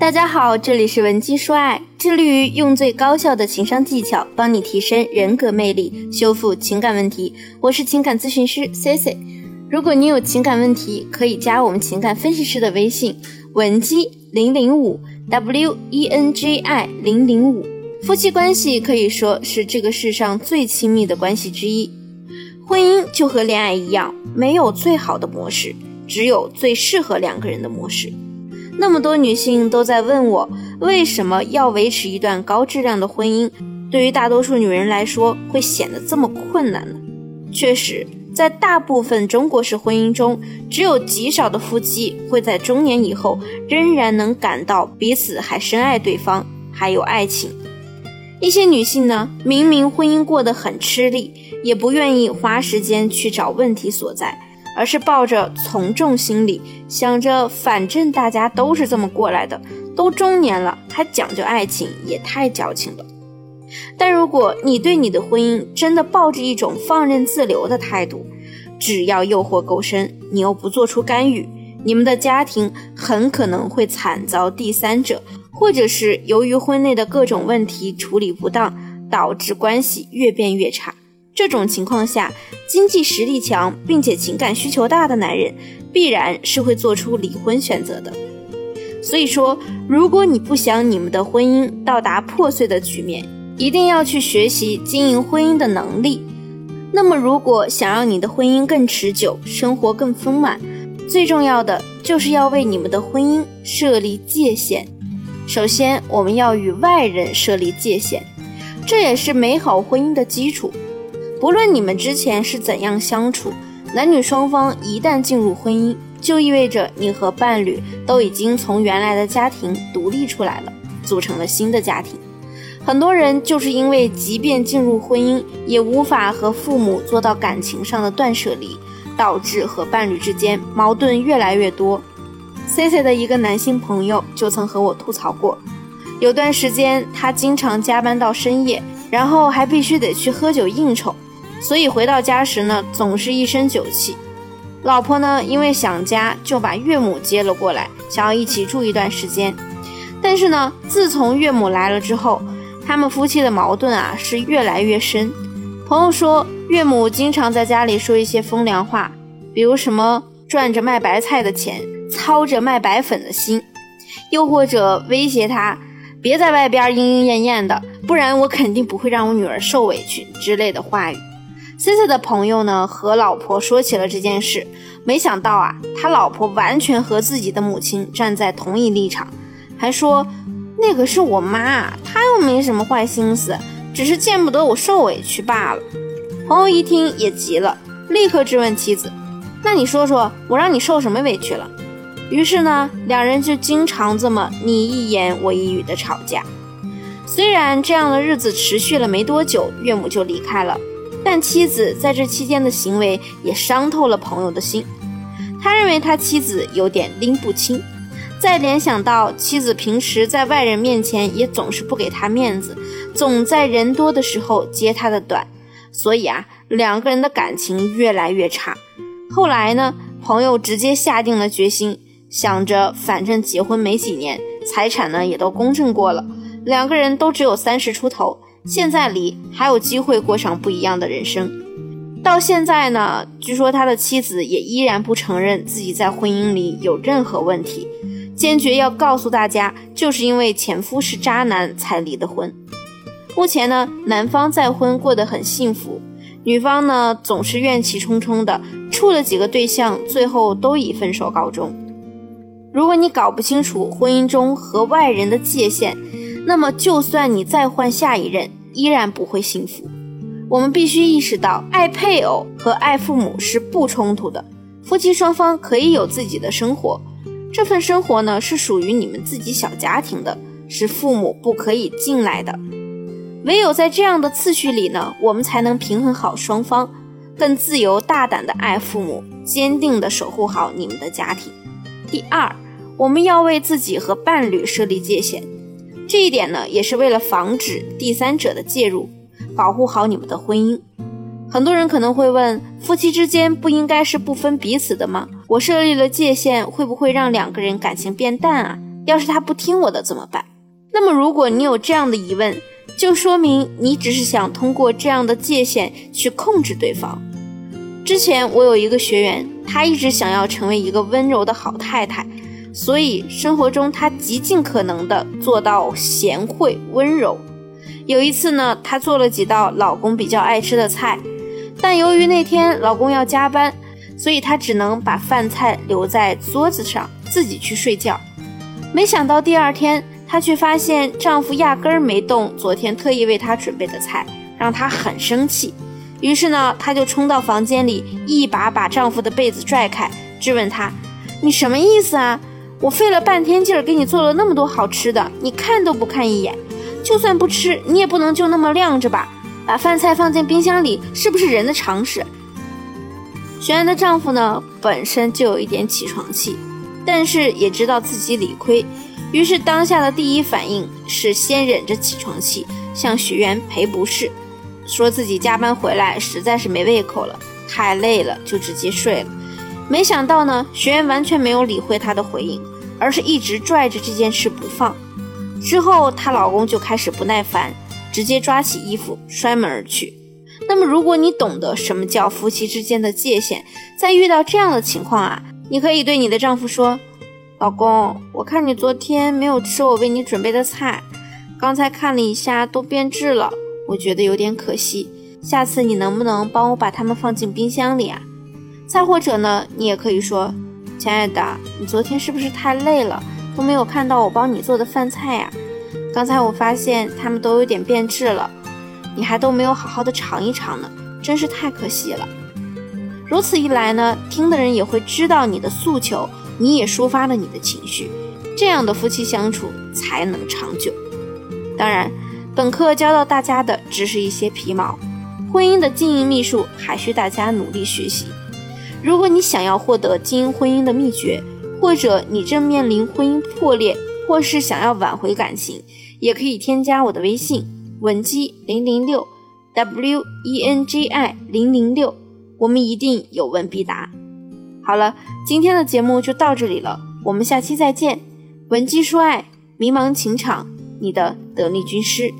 大家好，这里是文姬说爱，致力于用最高效的情商技巧帮你提升人格魅力，修复情感问题。我是情感咨询师 C C。如果你有情感问题，可以加我们情感分析师的微信文姬零零五 W E N J I 零零五。夫妻关系可以说是这个世上最亲密的关系之一。婚姻就和恋爱一样，没有最好的模式，只有最适合两个人的模式。那么多女性都在问我，为什么要维持一段高质量的婚姻？对于大多数女人来说，会显得这么困难呢？确实，在大部分中国式婚姻中，只有极少的夫妻会在中年以后仍然能感到彼此还深爱对方，还有爱情。一些女性呢，明明婚姻过得很吃力，也不愿意花时间去找问题所在。而是抱着从众心理，想着反正大家都是这么过来的，都中年了还讲究爱情，也太矫情了。但如果你对你的婚姻真的抱着一种放任自流的态度，只要诱惑够深，你又不做出干预，你们的家庭很可能会惨遭第三者，或者是由于婚内的各种问题处理不当，导致关系越变越差。这种情况下，经济实力强并且情感需求大的男人，必然是会做出离婚选择的。所以说，如果你不想你们的婚姻到达破碎的局面，一定要去学习经营婚姻的能力。那么，如果想让你的婚姻更持久，生活更丰满，最重要的就是要为你们的婚姻设立界限。首先，我们要与外人设立界限，这也是美好婚姻的基础。不论你们之前是怎样相处，男女双方一旦进入婚姻，就意味着你和伴侣都已经从原来的家庭独立出来了，组成了新的家庭。很多人就是因为即便进入婚姻，也无法和父母做到感情上的断舍离，导致和伴侣之间矛盾越来越多。C C 的一个男性朋友就曾和我吐槽过，有段时间他经常加班到深夜，然后还必须得去喝酒应酬。所以回到家时呢，总是一身酒气。老婆呢，因为想家，就把岳母接了过来，想要一起住一段时间。但是呢，自从岳母来了之后，他们夫妻的矛盾啊是越来越深。朋友说，岳母经常在家里说一些风凉话，比如什么赚着卖白菜的钱，操着卖白粉的心，又或者威胁他别在外边莺莺燕燕的，不然我肯定不会让我女儿受委屈之类的话语。C C 的朋友呢和老婆说起了这件事，没想到啊，他老婆完全和自己的母亲站在同一立场，还说那个是我妈，她又没什么坏心思，只是见不得我受委屈罢了。朋友一听也急了，立刻质问妻子：“那你说说我让你受什么委屈了？”于是呢，两人就经常这么你一言我一语的吵架。虽然这样的日子持续了没多久，岳母就离开了。但妻子在这期间的行为也伤透了朋友的心，他认为他妻子有点拎不清，再联想到妻子平时在外人面前也总是不给他面子，总在人多的时候揭他的短，所以啊，两个人的感情越来越差。后来呢，朋友直接下定了决心，想着反正结婚没几年，财产呢也都公证过了，两个人都只有三十出头。现在离还有机会过上不一样的人生。到现在呢，据说他的妻子也依然不承认自己在婚姻里有任何问题，坚决要告诉大家，就是因为前夫是渣男才离的婚。目前呢，男方再婚过得很幸福，女方呢总是怨气冲冲的，处了几个对象，最后都以分手告终。如果你搞不清楚婚姻中和外人的界限，那么，就算你再换下一任，依然不会幸福。我们必须意识到，爱配偶和爱父母是不冲突的。夫妻双方可以有自己的生活，这份生活呢是属于你们自己小家庭的，是父母不可以进来的。唯有在这样的次序里呢，我们才能平衡好双方，更自由大胆的爱父母，坚定的守护好你们的家庭。第二，我们要为自己和伴侣设立界限。这一点呢，也是为了防止第三者的介入，保护好你们的婚姻。很多人可能会问，夫妻之间不应该是不分彼此的吗？我设立了界限，会不会让两个人感情变淡啊？要是他不听我的怎么办？那么，如果你有这样的疑问，就说明你只是想通过这样的界限去控制对方。之前我有一个学员，他一直想要成为一个温柔的好太太，所以生活中她极尽可能的做到贤惠温柔。有一次呢，她做了几道老公比较爱吃的菜，但由于那天老公要加班，所以她只能把饭菜留在桌子上，自己去睡觉。没想到第二天。她却发现丈夫压根儿没动昨天特意为她准备的菜，让她很生气。于是呢，她就冲到房间里，一把把丈夫的被子拽开，质问他：“你什么意思啊？我费了半天劲儿给你做了那么多好吃的，你看都不看一眼。就算不吃，你也不能就那么晾着吧？把饭菜放进冰箱里，是不是人的常识？”学员的丈夫呢，本身就有一点起床气，但是也知道自己理亏。于是当下的第一反应是先忍着起床气，向学员赔不是，说自己加班回来实在是没胃口了，太累了就直接睡了。没想到呢，学员完全没有理会他的回应，而是一直拽着这件事不放。之后她老公就开始不耐烦，直接抓起衣服摔门而去。那么如果你懂得什么叫夫妻之间的界限，在遇到这样的情况啊，你可以对你的丈夫说。老公，我看你昨天没有吃我为你准备的菜，刚才看了一下都变质了，我觉得有点可惜。下次你能不能帮我把它们放进冰箱里啊？再或者呢，你也可以说，亲爱的，你昨天是不是太累了，都没有看到我帮你做的饭菜呀？刚才我发现它们都有点变质了，你还都没有好好的尝一尝呢，真是太可惜了。如此一来呢，听的人也会知道你的诉求。你也抒发了你的情绪，这样的夫妻相处才能长久。当然，本课教到大家的只是一些皮毛，婚姻的经营秘术还需大家努力学习。如果你想要获得经营婚姻的秘诀，或者你正面临婚姻破裂，或是想要挽回感情，也可以添加我的微信文姬零零六 w e n g i 零零六，我们一定有问必答。好了，今天的节目就到这里了，我们下期再见。文姬说爱，迷茫情场，你的得力军师。